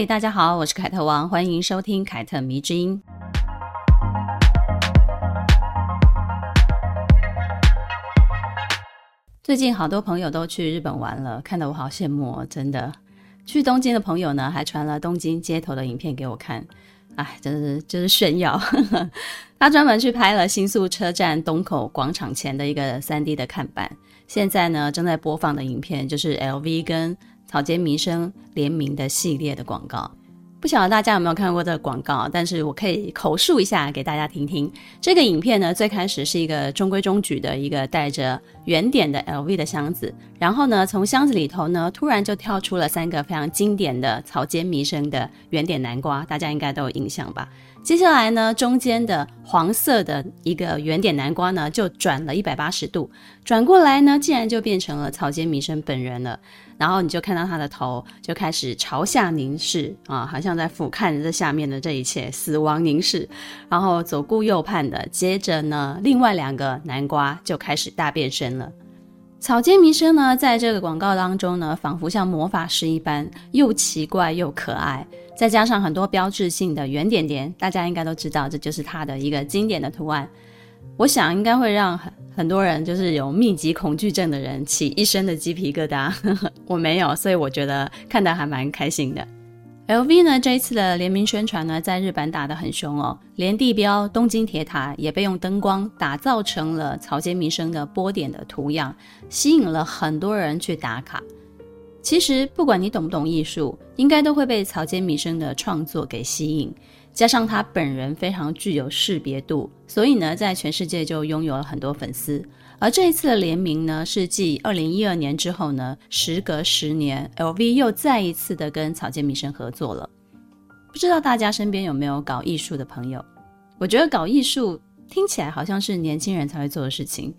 嘿，大家好，我是凯特王，欢迎收听凯特迷之音。最近好多朋友都去日本玩了，看得我好羡慕哦，真的。去东京的朋友呢，还传了东京街头的影片给我看，哎，真是就是炫耀。他专门去拍了新宿车站东口广场前的一个 3D 的看板。现在呢，正在播放的影片就是 LV 跟草间弥生联名的系列的广告。不晓得大家有没有看过这个广告，但是我可以口述一下给大家听听。这个影片呢，最开始是一个中规中矩的一个带着圆点的 LV 的箱子，然后呢，从箱子里头呢，突然就跳出了三个非常经典的草间弥生的圆点南瓜，大家应该都有印象吧？接下来呢，中间的黄色的一个圆点南瓜呢，就转了一百八十度，转过来呢，竟然就变成了草间弥生本人了。然后你就看到他的头就开始朝下凝视啊，好像在俯瞰着下面的这一切，死亡凝视。然后左顾右盼的，接着呢，另外两个南瓜就开始大变身了。草间弥生呢，在这个广告当中呢，仿佛像魔法师一般，又奇怪又可爱。再加上很多标志性的圆点点，大家应该都知道，这就是它的一个经典的图案。我想应该会让很很多人，就是有密集恐惧症的人起一身的鸡皮疙瘩。我没有，所以我觉得看得还蛮开心的。LV 呢，这一次的联名宣传呢，在日本打得很凶哦，连地标东京铁塔也被用灯光打造成了草间弥生的波点的图样，吸引了很多人去打卡。其实，不管你懂不懂艺术，应该都会被草间弥生的创作给吸引。加上他本人非常具有识别度，所以呢，在全世界就拥有了很多粉丝。而这一次的联名呢，是继二零一二年之后呢，时隔十年，LV 又再一次的跟草间弥生合作了。不知道大家身边有没有搞艺术的朋友？我觉得搞艺术听起来好像是年轻人才会做的事情。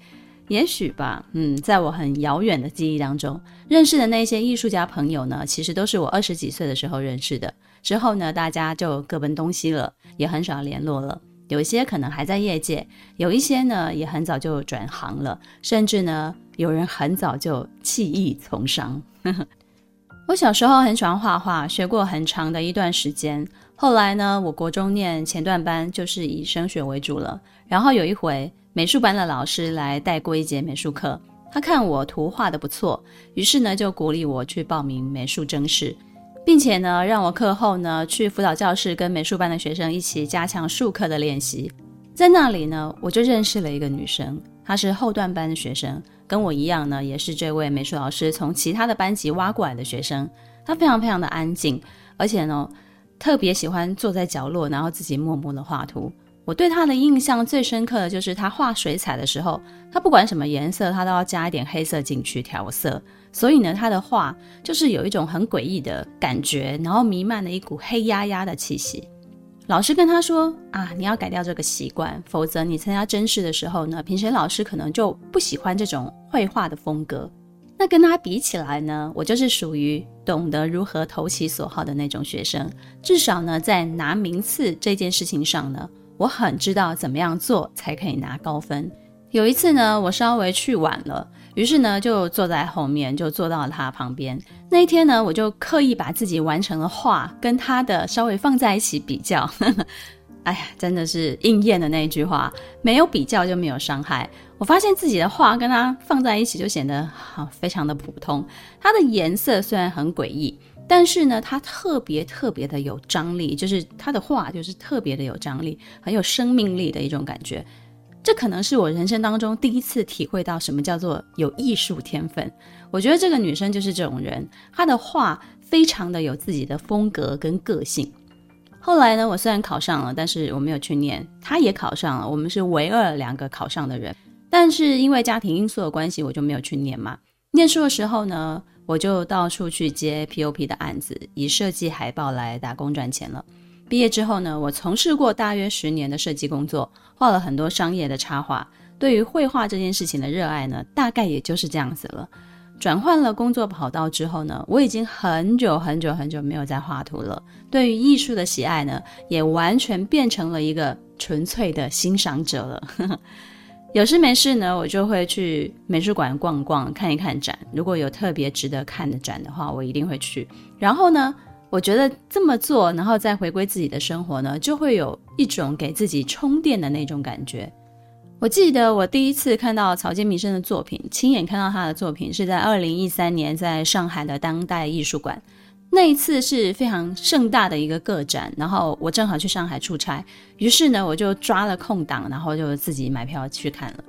也许吧，嗯，在我很遥远的记忆当中，认识的那些艺术家朋友呢，其实都是我二十几岁的时候认识的。之后呢，大家就各奔东西了，也很少联络了。有一些可能还在业界，有一些呢也很早就转行了，甚至呢，有人很早就弃艺从商。我小时候很喜欢画画，学过很长的一段时间。后来呢，我国中念前段班，就是以升学为主了。然后有一回。美术班的老师来带过一节美术课，他看我图画的不错，于是呢就鼓励我去报名美术甄试，并且呢让我课后呢去辅导教室跟美术班的学生一起加强术科的练习。在那里呢，我就认识了一个女生，她是后段班的学生，跟我一样呢，也是这位美术老师从其他的班级挖过来的学生。她非常非常的安静，而且呢特别喜欢坐在角落，然后自己默默的画图。我对她的印象最深刻的就是她画水彩的时候，她不管什么颜色，她都要加一点黑色进去调色。所以呢，他的画就是有一种很诡异的感觉，然后弥漫了一股黑压压的气息。老师跟他说：“啊，你要改掉这个习惯，否则你参加真试的时候呢，评审老师可能就不喜欢这种绘画的风格。”那跟他比起来呢，我就是属于懂得如何投其所好的那种学生。至少呢，在拿名次这件事情上呢。我很知道怎么样做才可以拿高分。有一次呢，我稍微去晚了，于是呢就坐在后面，就坐到了他旁边。那一天呢，我就刻意把自己完成的画跟他的稍微放在一起比较。哎呀，真的是应验的那一句话：没有比较就没有伤害。我发现自己的画跟他放在一起就显得好非常的普通。它的颜色虽然很诡异。但是呢，它特别特别的有张力，就是他的画就是特别的有张力，很有生命力的一种感觉。这可能是我人生当中第一次体会到什么叫做有艺术天分。我觉得这个女生就是这种人，她的画非常的有自己的风格跟个性。后来呢，我虽然考上了，但是我没有去念，她也考上了，我们是唯二两个考上的人。但是因为家庭因素的关系，我就没有去念嘛。念书的时候呢，我就到处去接 POP 的案子，以设计海报来打工赚钱了。毕业之后呢，我从事过大约十年的设计工作，画了很多商业的插画。对于绘画这件事情的热爱呢，大概也就是这样子了。转换了工作跑道之后呢，我已经很久很久很久没有再画图了。对于艺术的喜爱呢，也完全变成了一个纯粹的欣赏者了。有事没事呢，我就会去美术馆逛逛，看一看展。如果有特别值得看的展的话，我一定会去。然后呢，我觉得这么做，然后再回归自己的生活呢，就会有一种给自己充电的那种感觉。我记得我第一次看到草间弥生的作品，亲眼看到他的作品，是在二零一三年在上海的当代艺术馆。那一次是非常盛大的一个个展，然后我正好去上海出差，于是呢，我就抓了空档，然后就自己买票去看了。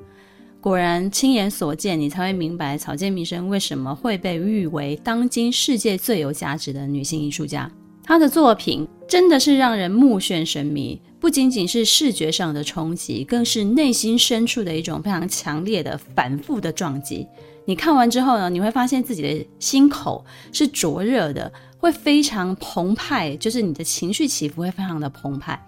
果然亲眼所见，你才会明白草间弥生为什么会被誉为当今世界最有价值的女性艺术家。她的作品真的是让人目眩神迷，不仅仅是视觉上的冲击，更是内心深处的一种非常强烈的反复的撞击。你看完之后呢，你会发现自己的心口是灼热的。会非常澎湃，就是你的情绪起伏会非常的澎湃。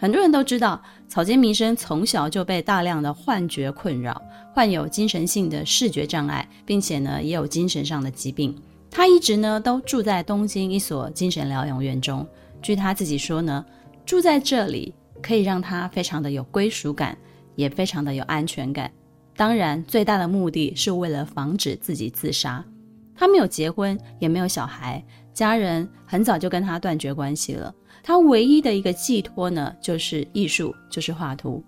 很多人都知道，草间弥生从小就被大量的幻觉困扰，患有精神性的视觉障碍，并且呢也有精神上的疾病。他一直呢都住在东京一所精神疗养院中。据他自己说呢，住在这里可以让他非常的有归属感，也非常的有安全感。当然，最大的目的是为了防止自己自杀。他没有结婚，也没有小孩。家人很早就跟他断绝关系了，他唯一的一个寄托呢，就是艺术，就是画图。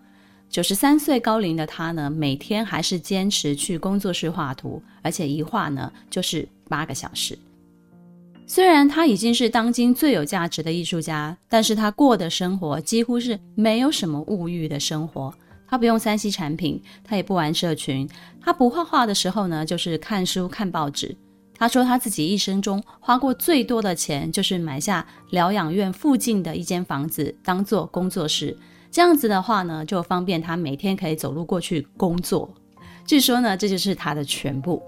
九十三岁高龄的他呢，每天还是坚持去工作室画图，而且一画呢就是八个小时。虽然他已经是当今最有价值的艺术家，但是他过的生活几乎是没有什么物欲的生活。他不用三 C 产品，他也不玩社群，他不画画的时候呢，就是看书、看报纸。他说他自己一生中花过最多的钱，就是买下疗养院附近的一间房子当做工作室。这样子的话呢，就方便他每天可以走路过去工作。据说呢，这就是他的全部。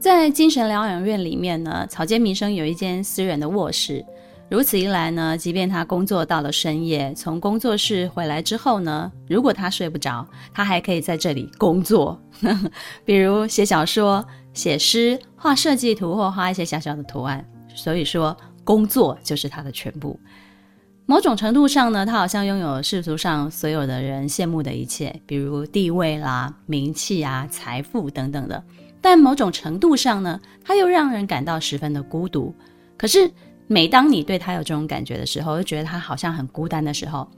在精神疗养院里面呢，草间弥生有一间私人的卧室。如此一来呢，即便他工作到了深夜，从工作室回来之后呢，如果他睡不着，他还可以在这里工作，比如写小说。写诗、画设计图或画一些小小的图案，所以说工作就是他的全部。某种程度上呢，他好像拥有世俗上所有的人羡慕的一切，比如地位啦、名气啊、财富等等的。但某种程度上呢，他又让人感到十分的孤独。可是每当你对他有这种感觉的时候，又觉得他好像很孤单的时候。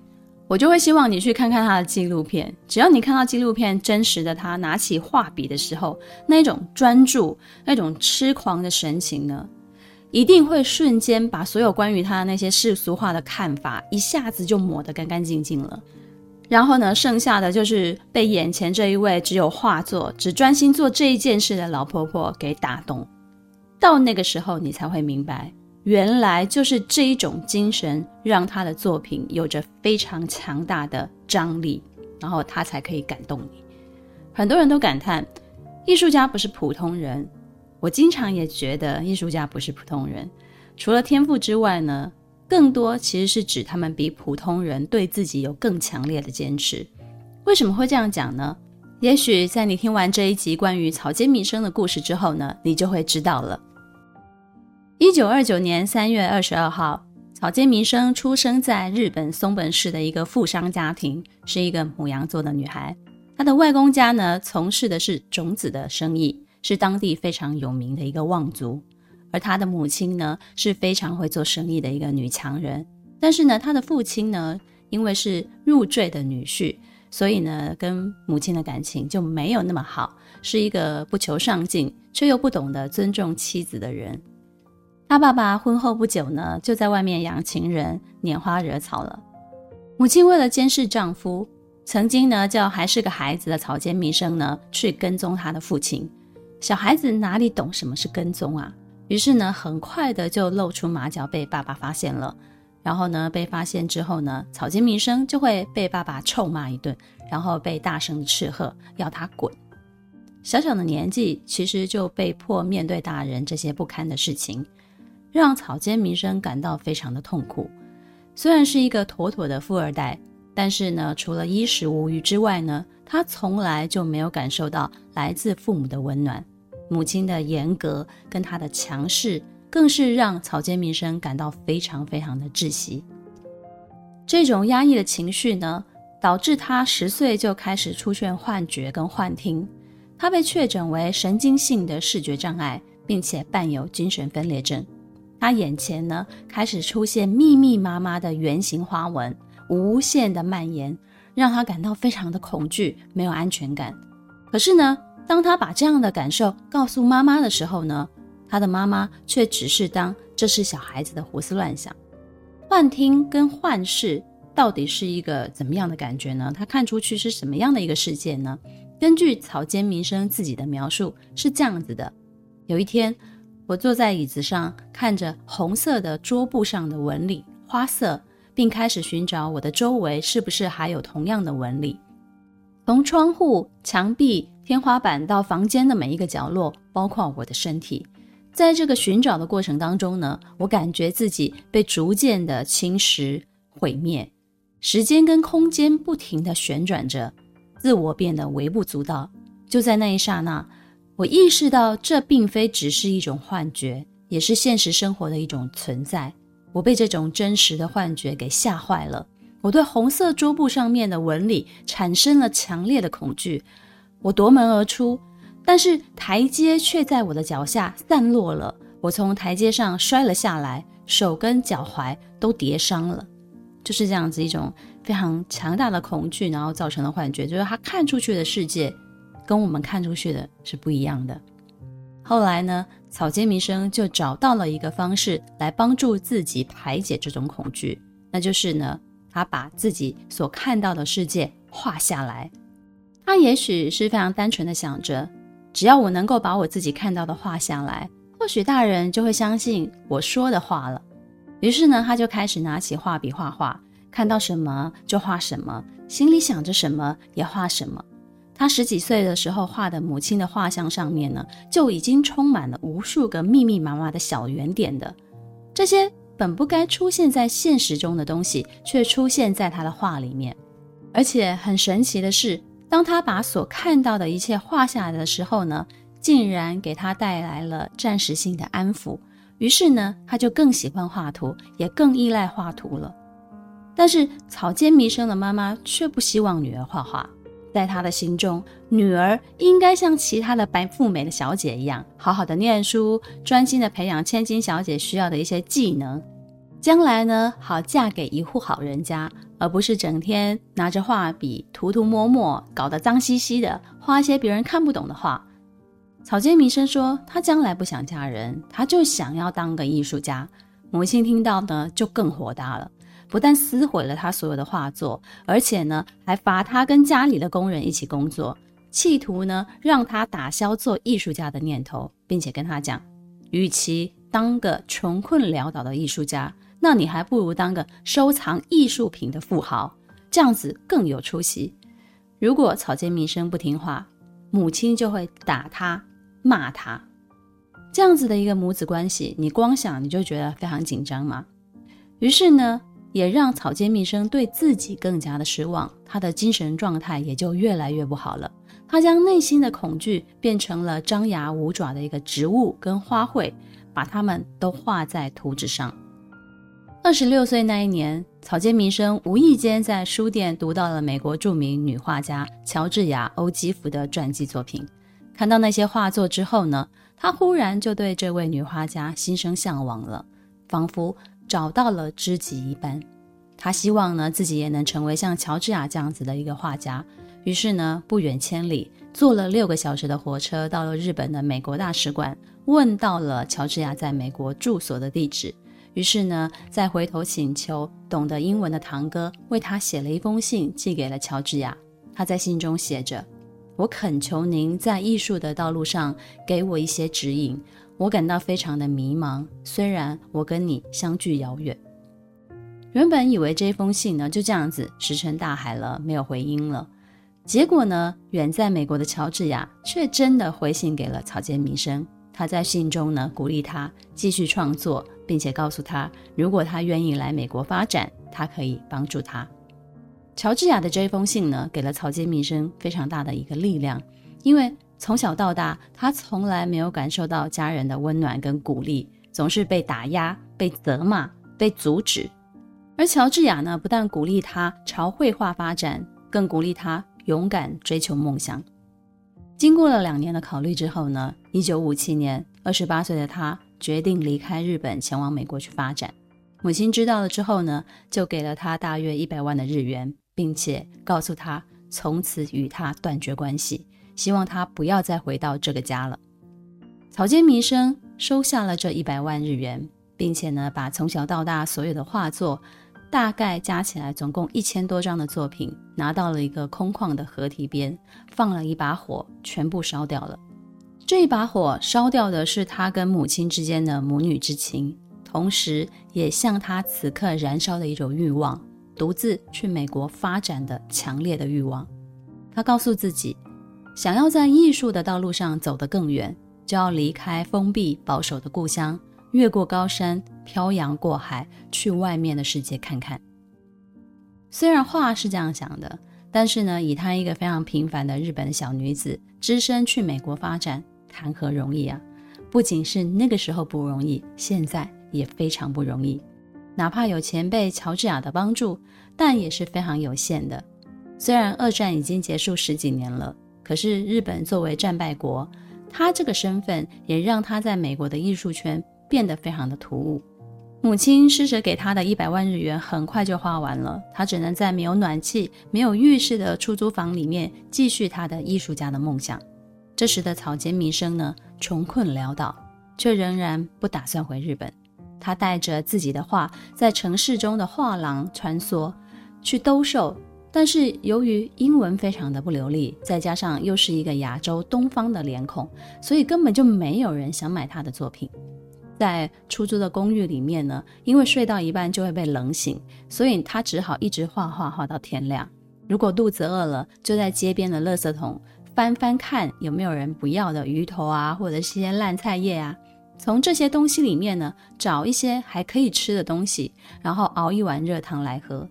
我就会希望你去看看他的纪录片。只要你看到纪录片真实的他拿起画笔的时候，那种专注、那种痴狂的神情呢，一定会瞬间把所有关于他那些世俗化的看法一下子就抹得干干净净了。然后呢，剩下的就是被眼前这一位只有画作、只专心做这一件事的老婆婆给打动。到那个时候，你才会明白。原来就是这一种精神，让他的作品有着非常强大的张力，然后他才可以感动你。很多人都感叹，艺术家不是普通人。我经常也觉得，艺术家不是普通人。除了天赋之外呢，更多其实是指他们比普通人对自己有更强烈的坚持。为什么会这样讲呢？也许在你听完这一集关于草间弥生的故事之后呢，你就会知道了。一九二九年三月二十二号，草间弥生出生在日本松本市的一个富商家庭，是一个母羊座的女孩。她的外公家呢，从事的是种子的生意，是当地非常有名的一个望族。而她的母亲呢，是非常会做生意的一个女强人。但是呢，她的父亲呢，因为是入赘的女婿，所以呢，跟母亲的感情就没有那么好，是一个不求上进却又不懂得尊重妻子的人。他爸爸婚后不久呢，就在外面养情人、拈花惹草了。母亲为了监视丈夫，曾经呢叫还是个孩子的草间弥生呢去跟踪他的父亲。小孩子哪里懂什么是跟踪啊？于是呢，很快的就露出马脚，被爸爸发现了。然后呢，被发现之后呢，草间弥生就会被爸爸臭骂一顿，然后被大声的斥喝，要他滚。小小的年纪，其实就被迫面对大人这些不堪的事情。让草间弥生感到非常的痛苦。虽然是一个妥妥的富二代，但是呢，除了衣食无虞之外呢，他从来就没有感受到来自父母的温暖。母亲的严格跟她的强势，更是让草间弥生感到非常非常的窒息。这种压抑的情绪呢，导致他十岁就开始出现幻觉跟幻听。他被确诊为神经性的视觉障碍，并且伴有精神分裂症。他眼前呢，开始出现密密麻麻的圆形花纹，无限的蔓延，让他感到非常的恐惧，没有安全感。可是呢，当他把这样的感受告诉妈妈的时候呢，他的妈妈却只是当这是小孩子的胡思乱想。幻听跟幻视到底是一个怎么样的感觉呢？他看出去是什么样的一个世界呢？根据草间弥生自己的描述是这样子的：有一天。我坐在椅子上，看着红色的桌布上的纹理、花色，并开始寻找我的周围是不是还有同样的纹理。从窗户、墙壁、天花板到房间的每一个角落，包括我的身体，在这个寻找的过程当中呢，我感觉自己被逐渐的侵蚀、毁灭，时间跟空间不停地旋转着，自我变得微不足道。就在那一刹那。我意识到，这并非只是一种幻觉，也是现实生活的一种存在。我被这种真实的幻觉给吓坏了。我对红色桌布上面的纹理产生了强烈的恐惧。我夺门而出，但是台阶却在我的脚下散落了。我从台阶上摔了下来，手跟脚踝都跌伤了。就是这样子一种非常强大的恐惧，然后造成的幻觉，就是他看出去的世界。跟我们看出去的是不一样的。后来呢，草间弥生就找到了一个方式来帮助自己排解这种恐惧，那就是呢，他把自己所看到的世界画下来。他也许是非常单纯的想着，只要我能够把我自己看到的画下来，或许大人就会相信我说的话了。于是呢，他就开始拿起画笔画画，看到什么就画什么，心里想着什么也画什么。他十几岁的时候画的母亲的画像上面呢，就已经充满了无数个密密麻麻的小圆点的，这些本不该出现在现实中的东西，却出现在他的画里面。而且很神奇的是，当他把所看到的一切画下来的时候呢，竟然给他带来了暂时性的安抚。于是呢，他就更喜欢画图，也更依赖画图了。但是草间弥生的妈妈却不希望女儿画画。在他的心中，女儿应该像其他的白富美的小姐一样，好好的念书，专心的培养千金小姐需要的一些技能，将来呢，好嫁给一户好人家，而不是整天拿着画笔涂涂抹抹，搞得脏兮兮的，画些别人看不懂的画。草间弥生说，他将来不想嫁人，他就想要当个艺术家。母亲听到呢，就更火大了。不但撕毁了他所有的画作，而且呢，还罚他跟家里的工人一起工作，企图呢让他打消做艺术家的念头，并且跟他讲，与其当个穷困潦倒的艺术家，那你还不如当个收藏艺术品的富豪，这样子更有出息。如果草间弥生不听话，母亲就会打他、骂他，这样子的一个母子关系，你光想你就觉得非常紧张嘛。于是呢。也让草间弥生对自己更加的失望，他的精神状态也就越来越不好了。他将内心的恐惧变成了张牙舞爪的一个植物跟花卉，把它们都画在图纸上。二十六岁那一年，草间弥生无意间在书店读到了美国著名女画家乔治亚·欧基芙的传记作品。看到那些画作之后呢，他忽然就对这位女画家心生向往了，仿佛。找到了知己一般，他希望呢自己也能成为像乔治亚这样子的一个画家。于是呢，不远千里，坐了六个小时的火车，到了日本的美国大使馆，问到了乔治亚在美国住所的地址。于是呢，再回头请求懂得英文的堂哥为他写了一封信，寄给了乔治亚。他在信中写着：“我恳求您在艺术的道路上给我一些指引。”我感到非常的迷茫，虽然我跟你相距遥远。原本以为这封信呢就这样子石沉大海了，没有回音了。结果呢，远在美国的乔治亚却真的回信给了草间弥生。他在信中呢鼓励他继续创作，并且告诉他，如果他愿意来美国发展，他可以帮助他。乔治亚的这封信呢，给了草间弥生非常大的一个力量，因为从小到大，他从来没有感受到家人的温暖跟鼓励，总是被打压、被责骂、被阻止。而乔治亚呢，不但鼓励他朝绘画发展，更鼓励他勇敢追求梦想。经过了两年的考虑之后呢，一九五七年，二十八岁的他决定离开日本，前往美国去发展。母亲知道了之后呢，就给了他大约一百万的日元，并且告诉他从此与他断绝关系。希望他不要再回到这个家了。草间弥生收下了这一百万日元，并且呢，把从小到大所有的画作，大概加起来总共一千多张的作品，拿到了一个空旷的河堤边，放了一把火，全部烧掉了。这一把火烧掉的是他跟母亲之间的母女之情，同时也像他此刻燃烧的一种欲望，独自去美国发展的强烈的欲望。他告诉自己。想要在艺术的道路上走得更远，就要离开封闭保守的故乡，越过高山，漂洋过海，去外面的世界看看。虽然话是这样想的，但是呢，以她一个非常平凡的日本小女子，只身去美国发展，谈何容易啊！不仅是那个时候不容易，现在也非常不容易。哪怕有前辈乔治亚的帮助，但也是非常有限的。虽然二战已经结束十几年了。可是日本作为战败国，他这个身份也让他在美国的艺术圈变得非常的突兀。母亲施舍给他的一百万日元很快就花完了，他只能在没有暖气、没有浴室的出租房里面继续他的艺术家的梦想。这时的草间弥生呢，穷困潦倒，却仍然不打算回日本。他带着自己的画在城市中的画廊穿梭，去兜售。但是由于英文非常的不流利，再加上又是一个亚洲东方的脸孔，所以根本就没有人想买他的作品。在出租的公寓里面呢，因为睡到一半就会被冷醒，所以他只好一直画画画到天亮。如果肚子饿了，就在街边的垃圾桶翻翻看有没有人不要的鱼头啊，或者是些烂菜叶啊，从这些东西里面呢，找一些还可以吃的东西，然后熬一碗热汤来喝。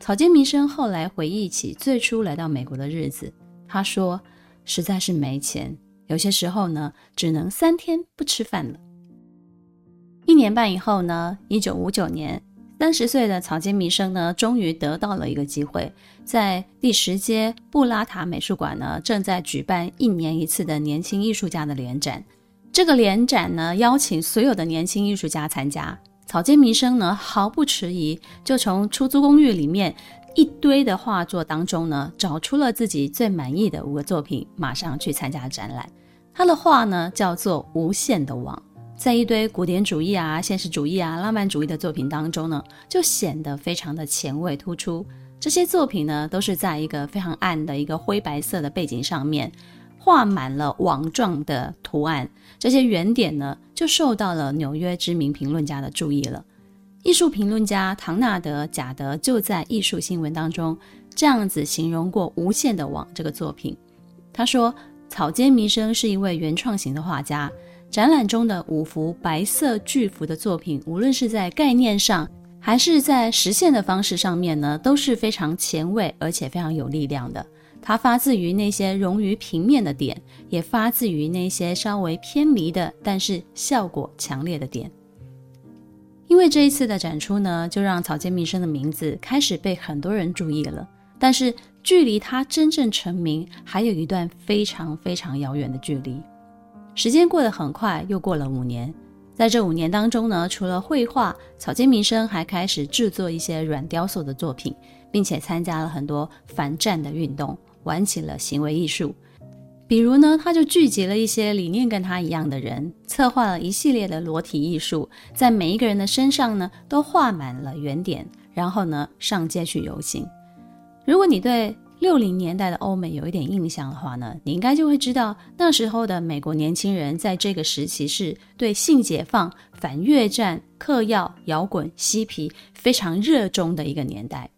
草间弥生后来回忆起最初来到美国的日子，他说：“实在是没钱，有些时候呢，只能三天不吃饭了。”一年半以后呢，一九五九年，三十岁的草间弥生呢，终于得到了一个机会，在第十街布拉塔美术馆呢，正在举办一年一次的年轻艺术家的联展。这个联展呢，邀请所有的年轻艺术家参加。草间弥生呢，毫不迟疑，就从出租公寓里面一堆的画作当中呢，找出了自己最满意的五个作品，马上去参加展览。他的画呢，叫做《无限的网》，在一堆古典主义啊、现实主义啊、浪漫主义的作品当中呢，就显得非常的前卫突出。这些作品呢，都是在一个非常暗的一个灰白色的背景上面。画满了网状的图案，这些原点呢，就受到了纽约知名评论家的注意了。艺术评论家唐纳德·贾德就在《艺术新闻》当中这样子形容过《无限的网》这个作品。他说：“草间弥生是一位原创型的画家，展览中的五幅白色巨幅的作品，无论是在概念上，还是在实现的方式上面呢，都是非常前卫而且非常有力量的。”它发自于那些融于平面的点，也发自于那些稍微偏离的，但是效果强烈的点。因为这一次的展出呢，就让草间弥生的名字开始被很多人注意了。但是距离他真正成名，还有一段非常非常遥远的距离。时间过得很快，又过了五年。在这五年当中呢，除了绘画，草间弥生还开始制作一些软雕塑的作品，并且参加了很多反战的运动。玩起了行为艺术，比如呢，他就聚集了一些理念跟他一样的人，策划了一系列的裸体艺术，在每一个人的身上呢都画满了圆点，然后呢上街去游行。如果你对六零年代的欧美有一点印象的话呢，你应该就会知道那时候的美国年轻人在这个时期是对性解放、反越战、嗑药、摇滚、嬉皮非常热衷的一个年代。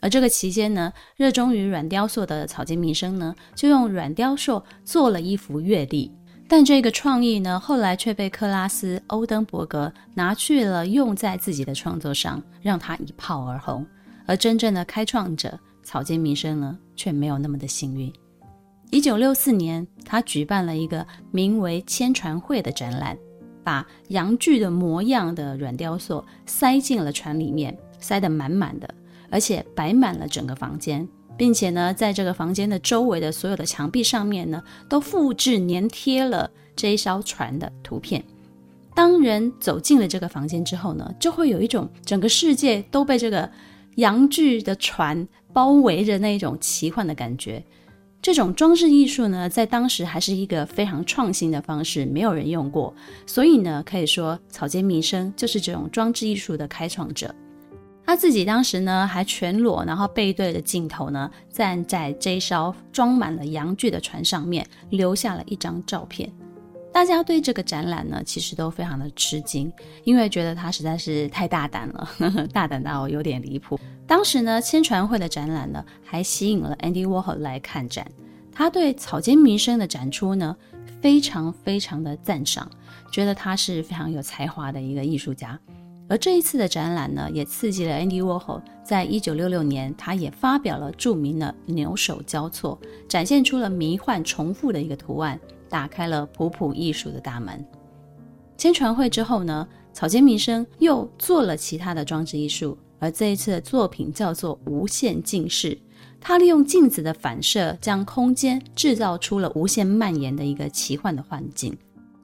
而这个期间呢，热衷于软雕塑的草间弥生呢，就用软雕塑做了一幅月历。但这个创意呢，后来却被克拉斯·欧登伯格拿去了用在自己的创作上，让他一炮而红。而真正的开创者草间弥生呢，却没有那么的幸运。一九六四年，他举办了一个名为“千船会”的展览，把阳具的模样的软雕塑塞进了船里面，塞得满满的，而且摆满了整个房间，并且呢，在这个房间的周围的所有的墙壁上面呢，都复制粘贴了这一艘船的图片。当人走进了这个房间之后呢，就会有一种整个世界都被这个阳具的船包围着那一种奇幻的感觉。这种装置艺术呢，在当时还是一个非常创新的方式，没有人用过，所以呢，可以说草间弥生就是这种装置艺术的开创者。他自己当时呢，还全裸，然后背对着镜头呢，站在这艘装满了洋具的船上面，留下了一张照片。大家对这个展览呢，其实都非常的吃惊，因为觉得他实在是太大胆了，大胆到有点离谱。当时呢，千船会的展览呢，还吸引了 Andy Warhol 来看展。他对草间弥生的展出呢，非常非常的赞赏，觉得他是非常有才华的一个艺术家。而这一次的展览呢，也刺激了 Andy Warhol，在一九六六年，他也发表了著名的牛首交错，展现出了迷幻重复的一个图案。打开了普普艺术的大门。签传会之后呢，草间弥生又做了其他的装置艺术，而这一次的作品叫做无限镜室。他利用镜子的反射，将空间制造出了无限蔓延的一个奇幻的幻境。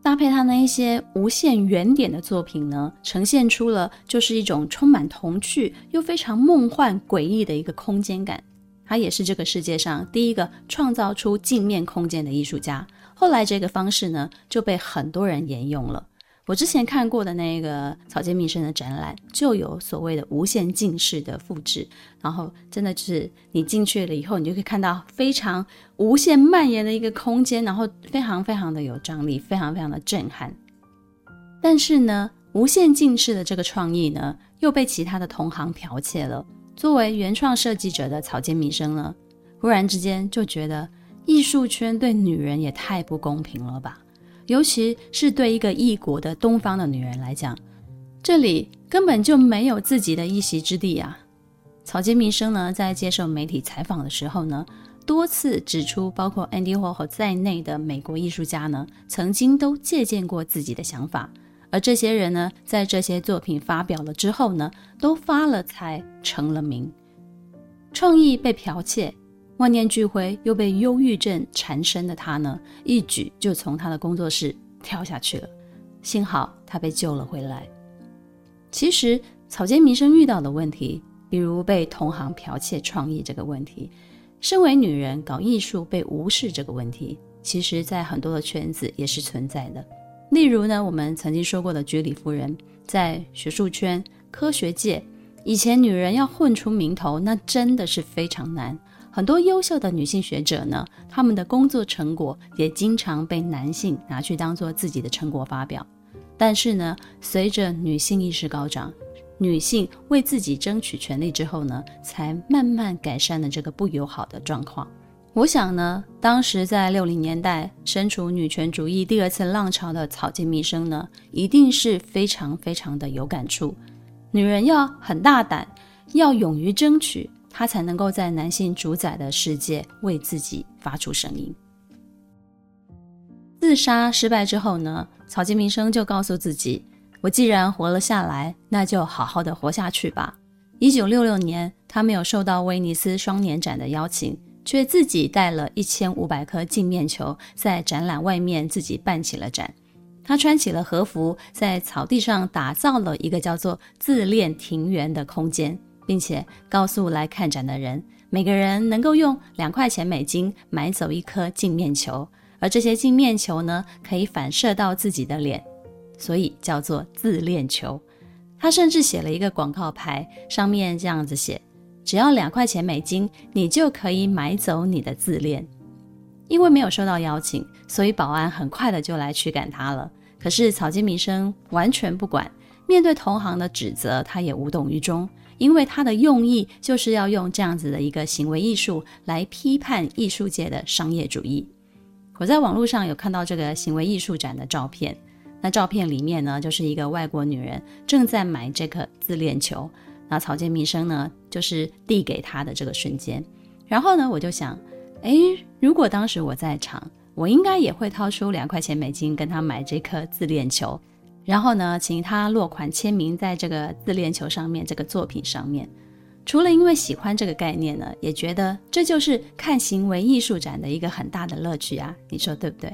搭配他那一些无限圆点的作品呢，呈现出了就是一种充满童趣又非常梦幻诡异的一个空间感。他也是这个世界上第一个创造出镜面空间的艺术家。后来这个方式呢，就被很多人沿用了。我之前看过的那个草间弥生的展览，就有所谓的无限镜室的复制，然后真的是你进去了以后，你就可以看到非常无限蔓延的一个空间，然后非常非常的有张力，非常非常的震撼。但是呢，无限镜室的这个创意呢，又被其他的同行剽窃了。作为原创设计者的草间弥生呢，忽然之间就觉得。艺术圈对女人也太不公平了吧，尤其是对一个异国的东方的女人来讲，这里根本就没有自己的一席之地啊！草间弥生呢，在接受媒体采访的时候呢，多次指出，包括 Andy Warhol 在内的美国艺术家呢，曾经都借鉴过自己的想法，而这些人呢，在这些作品发表了之后呢，都发了财，成了名，创意被剽窃。万念俱灰，又被忧郁症缠身的他呢，一举就从他的工作室跳下去了。幸好他被救了回来。其实草间弥生遇到的问题，比如被同行剽窃创意这个问题，身为女人搞艺术被无视这个问题，其实在很多的圈子也是存在的。例如呢，我们曾经说过的居里夫人，在学术圈、科学界，以前女人要混出名头，那真的是非常难。很多优秀的女性学者呢，她们的工作成果也经常被男性拿去当做自己的成果发表。但是呢，随着女性意识高涨，女性为自己争取权利之后呢，才慢慢改善了这个不友好的状况。我想呢，当时在六零年代身处女权主义第二次浪潮的草间弥生呢，一定是非常非常的有感触。女人要很大胆，要勇于争取。他才能够在男性主宰的世界为自己发出声音。自杀失败之后呢，草间弥生就告诉自己：“我既然活了下来，那就好好的活下去吧。”一九六六年，他没有受到威尼斯双年展的邀请，却自己带了一千五百颗镜面球，在展览外面自己办起了展。他穿起了和服，在草地上打造了一个叫做“自恋庭园”的空间。并且告诉来看展的人，每个人能够用两块钱美金买走一颗镜面球，而这些镜面球呢，可以反射到自己的脸，所以叫做自恋球。他甚至写了一个广告牌，上面这样子写：只要两块钱美金，你就可以买走你的自恋。因为没有收到邀请，所以保安很快的就来驱赶他了。可是草间弥生完全不管，面对同行的指责，他也无动于衷。因为他的用意就是要用这样子的一个行为艺术来批判艺术界的商业主义。我在网络上有看到这个行为艺术展的照片，那照片里面呢，就是一个外国女人正在买这颗自恋球，那草间弥生呢，就是递给她的这个瞬间。然后呢，我就想，诶，如果当时我在场，我应该也会掏出两块钱美金跟她买这颗自恋球，然后呢，请他落款签名在这个自恋球上面，这个作品上面。除了因为喜欢这个概念呢，也觉得这就是看行为艺术展的一个很大的乐趣啊，你说对不对？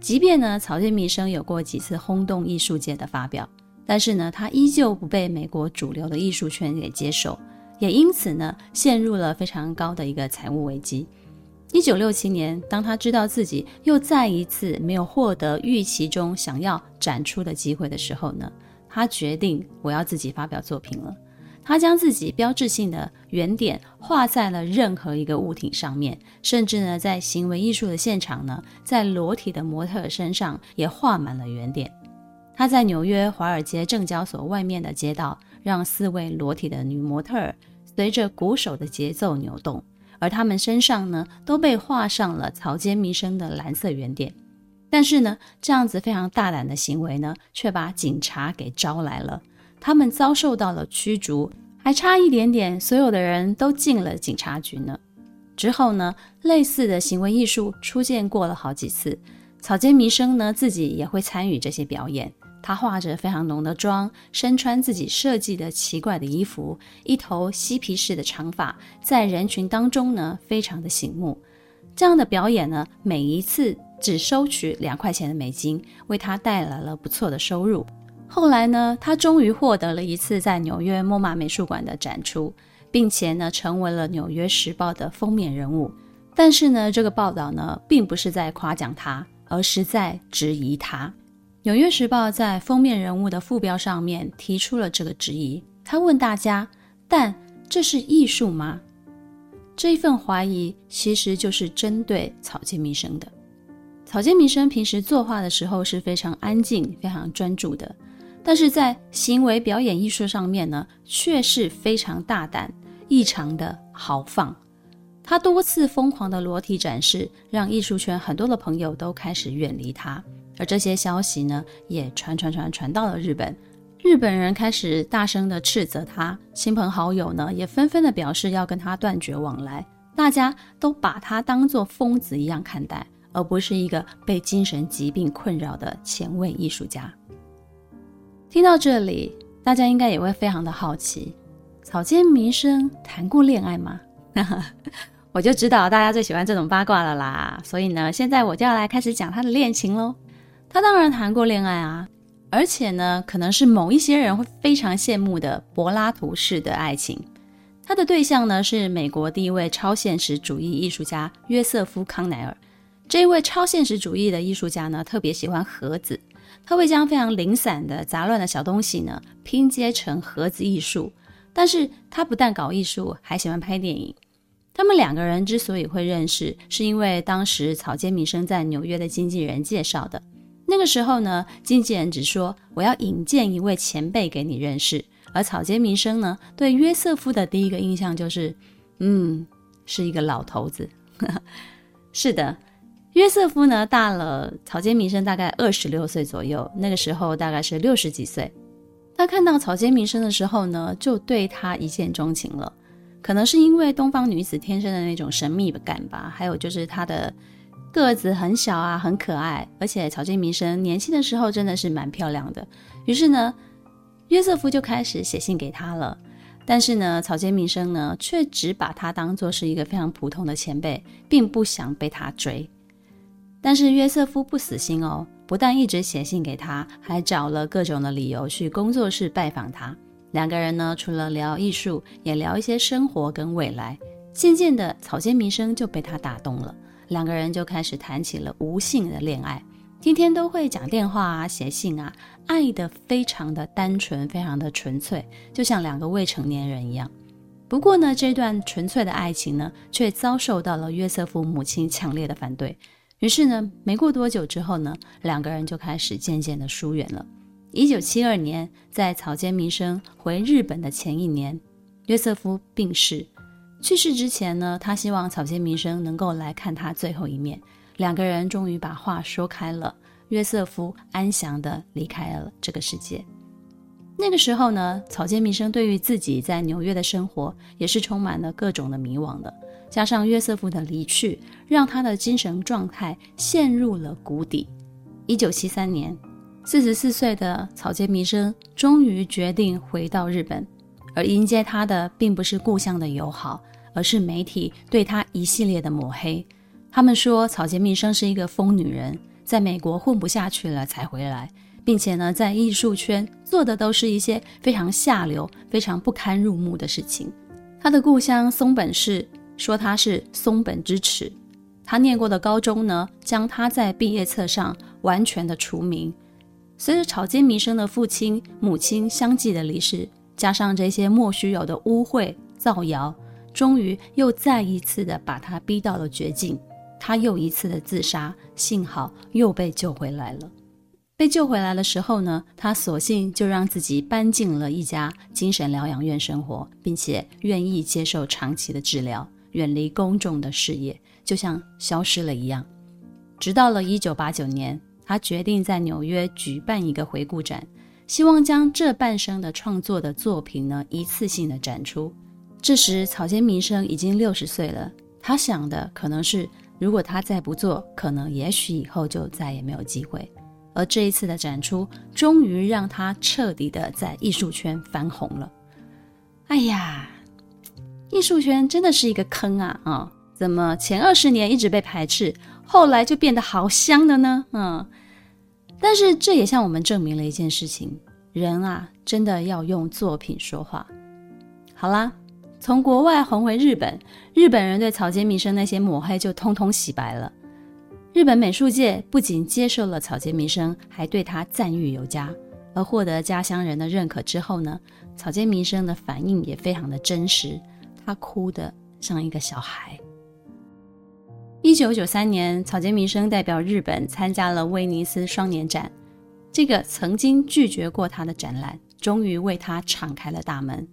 即便呢，草间弥生有过几次轰动艺术界的发表，但是呢，他依旧不被美国主流的艺术圈给接受，也因此呢，陷入了非常高的一个财务危机。一九六七年，当他知道自己又再一次没有获得预期中想要展出的机会的时候呢，他决定我要自己发表作品了。他将自己标志性的圆点画在了任何一个物体上面，甚至呢，在行为艺术的现场呢，在裸体的模特身上也画满了圆点。他在纽约华尔街证交所外面的街道，让四位裸体的女模特随着鼓手的节奏扭动，而他们身上呢，都被画上了草间弥生的蓝色圆点。但是呢，这样子非常大胆的行为呢，却把警察给招来了。他们遭受到了驱逐，还差一点点，所有的人都进了警察局呢。之后呢，类似的行为艺术出现过了好几次。草间弥生呢，自己也会参与这些表演。他化着非常浓的妆，身穿自己设计的奇怪的衣服，一头嬉皮士的长发，在人群当中呢，非常的醒目。这样的表演呢，每一次只收取两块钱的美金，为他带来了不错的收入。后来呢，他终于获得了一次在纽约 MoMA 美术馆的展出，并且呢，成为了《纽约时报》的封面人物。但是呢，这个报道呢，并不是在夸奖他，而是在质疑他。《纽约时报》在封面人物的副标上面提出了这个质疑。他问大家：“但这是艺术吗？”这一份怀疑其实就是针对草间弥生的。草间弥生平时作画的时候是非常安静、非常专注的。但是在行为表演艺术上面呢，却是非常大胆、异常的豪放。他多次疯狂的裸体展示，让艺术圈很多的朋友都开始远离他。而这些消息呢，也传传传传到了日本。日本人开始大声的斥责他，亲朋好友呢，也纷纷的表示要跟他断绝往来。大家都把他当作疯子一样看待，而不是一个被精神疾病困扰的前卫艺术家。听到这里，大家应该也会非常的好奇，草间弥生谈过恋爱吗？我就知道大家最喜欢这种八卦了啦，所以呢，现在我就要来开始讲他的恋情喽。他当然谈过恋爱啊，而且呢，可能是某一些人会非常羡慕的柏拉图式的爱情。他的对象呢，是美国第一位超现实主义艺术家约瑟夫·康奈尔。这一位超现实主义的艺术家呢，特别喜欢盒子。他会将非常零散的杂乱的小东西呢拼接成盒子艺术，但是他不但搞艺术，还喜欢拍电影。他们两个人之所以会认识，是因为当时草间弥生在纽约的经纪人介绍的。那个时候呢，经纪人只说我要引荐一位前辈给你认识，而草间弥生呢，对约瑟夫的第一个印象就是，嗯，是一个老头子。是的。约瑟夫呢，大了草间弥生大概二十六岁左右，那个时候大概是六十几岁。他看到草间弥生的时候呢，就对他一见钟情了。可能是因为东方女子天生的那种神秘感吧，还有就是他的个子很小啊，很可爱，而且草间弥生年轻的时候真的是蛮漂亮的。于是呢，约瑟夫就开始写信给他了。但是呢，草间弥生呢，却只把他当作是一个非常普通的前辈，并不想被他追。但是约瑟夫不死心哦，不但一直写信给他，还找了各种的理由去工作室拜访他。两个人呢，除了聊艺术，也聊一些生活跟未来。渐渐的，草间弥生就被他打动了，两个人就开始谈起了无性的恋爱，天天都会讲电话啊，写信啊，爱得非常的单纯，非常的纯粹，就像两个未成年人一样。不过呢，这段纯粹的爱情呢，却遭受到了约瑟夫母亲强烈的反对。于是呢，没过多久之后呢，两个人就开始渐渐的疏远了。一九七二年，在草间弥生回日本的前一年，约瑟夫病逝。去世之前呢，他希望草间弥生能够来看他最后一面。两个人终于把话说开了，约瑟夫安详地离开了这个世界。那个时候呢，草间弥生对于自己在纽约的生活也是充满了各种的迷惘的。加上约瑟夫的离去，让他的精神状态陷入了谷底。一九七三年，四十四岁的草间弥生终于决定回到日本，而迎接他的并不是故乡的友好，而是媒体对他一系列的抹黑。他们说草间弥生是一个疯女人，在美国混不下去了才回来，并且呢，在艺术圈做的都是一些非常下流、非常不堪入目的事情。他的故乡松本市说他是松本之耻。他念过的高中呢，将他在毕业册上完全的除名。随着草间弥生的父亲、母亲相继的离世，加上这些莫须有的污秽造谣，终于又再一次的把他逼到了绝境。他又一次的自杀，幸好又被救回来了。被救回来的时候呢，他索性就让自己搬进了一家精神疗养院生活，并且愿意接受长期的治疗，远离公众的视野。就像消失了一样，直到了一九八九年，他决定在纽约举办一个回顾展，希望将这半生的创作的作品呢一次性的展出。这时，草间弥生已经六十岁了，他想的可能是，如果他再不做，可能也许以后就再也没有机会。而这一次的展出，终于让他彻底的在艺术圈翻红了。哎呀，艺术圈真的是一个坑啊啊！怎么前二十年一直被排斥，后来就变得好香的呢？嗯，但是这也向我们证明了一件事情：人啊，真的要用作品说话。好啦，从国外红回日本，日本人对草间弥生那些抹黑就通通洗白了。日本美术界不仅接受了草间弥生，还对他赞誉有加。而获得家乡人的认可之后呢，草间弥生的反应也非常的真实，他哭得像一个小孩。一九九三年，草间弥生代表日本参加了威尼斯双年展，这个曾经拒绝过他的展览，终于为他敞开了大门。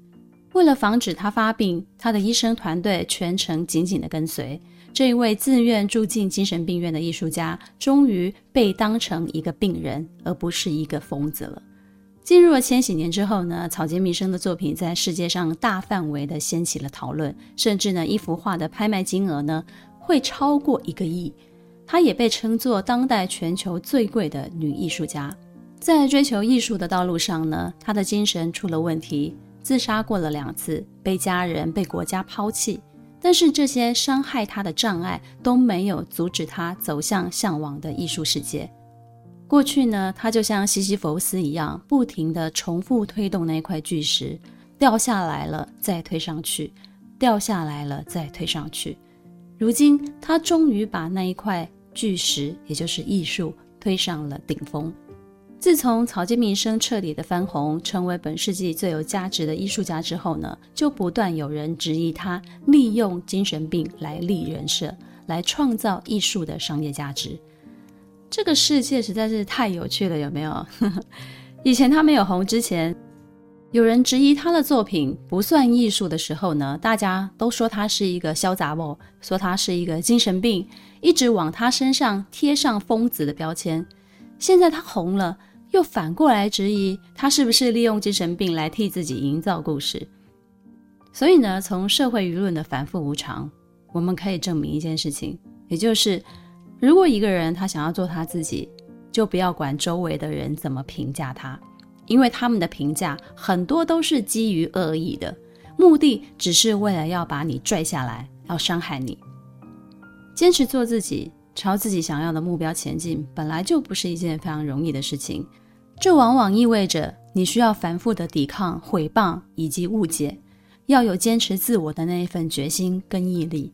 为了防止他发病，他的医生团队全程紧紧地跟随。这一位自愿住进精神病院的艺术家，终于被当成一个病人，而不是一个疯子了。进入了千禧年之后呢，草间弥生的作品在世界上大范围的掀起了讨论，甚至呢，一幅画的拍卖金额呢，会超过一个亿，她也被称作当代全球最贵的女艺术家。在追求艺术的道路上呢，她的精神出了问题，自杀过了两次，被家人、被国家抛弃。但是这些伤害他的障碍都没有阻止他走向向往的艺术世界。过去呢，他就像西西弗斯一样，不停地重复推动那块巨石，掉下来了再推上去，掉下来了再推上去。如今，他终于把那一块巨石，也就是艺术，推上了顶峰。自从草间弥生彻底的翻红，成为本世纪最有价值的艺术家之后呢，就不断有人质疑他利用精神病来立人设，来创造艺术的商业价值。这个世界实在是太有趣了，有没有？以前他没有红之前。有人质疑他的作品不算艺术的时候呢，大家都说他是一个潇洒某，说他是一个精神病，一直往他身上贴上疯子的标签。现在他红了，又反过来质疑他是不是利用精神病来替自己营造故事。所以呢，从社会舆论的反复无常，我们可以证明一件事情，也就是如果一个人他想要做他自己，就不要管周围的人怎么评价他。因为他们的评价很多都是基于恶意的，目的只是为了要把你拽下来，要伤害你。坚持做自己，朝自己想要的目标前进，本来就不是一件非常容易的事情。这往往意味着你需要反复的抵抗诽谤以及误解，要有坚持自我的那一份决心跟毅力。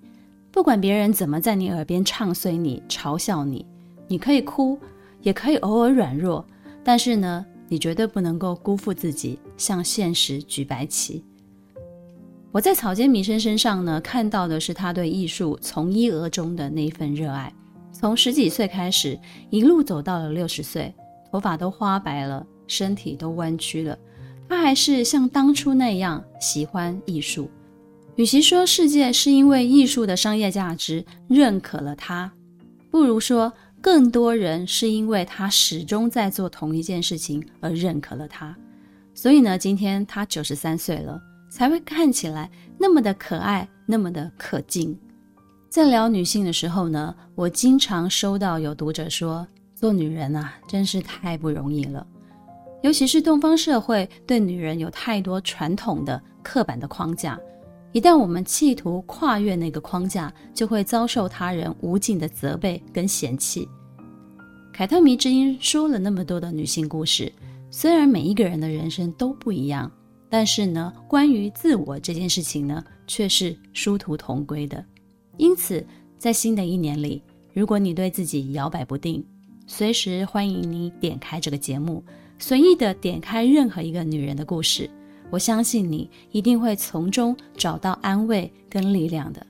不管别人怎么在你耳边唱衰你、嘲笑你，你可以哭，也可以偶尔软弱，但是呢，你绝对不能够辜负自己，向现实举白旗。我在草间弥生身上呢，看到的是他对艺术从一而终的那一份热爱。从十几岁开始，一路走到了六十岁，头发都花白了，身体都弯曲了，他还是像当初那样喜欢艺术。与其说世界是因为艺术的商业价值认可了他，不如说，更多人是因为他始终在做同一件事情而认可了他，所以呢，今天他九十三岁了，才会看起来那么的可爱，那么的可敬，在聊女性的时候呢，我经常收到有读者说，做女人啊，真是太不容易了。尤其是东方社会对女人有太多传统的刻板的框架，一旦我们企图跨越那个框架，就会遭受他人无尽的责备跟嫌弃。凯特迷之音说了那么多的女性故事，虽然每一个人的人生都不一样，但是呢，关于自我这件事情呢，却是殊途同归的。因此，在新的一年里，如果你对自己摇摆不定，随时欢迎你点开这个节目随意的点开任何一个女人的故事。我相信你一定会从中找到安慰跟力量的。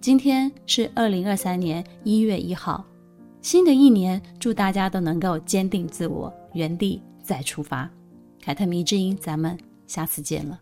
今天是二零二三年一月一号新的一年祝大家都能够坚定自我原地再出发。凯特迷之音咱们下次见了。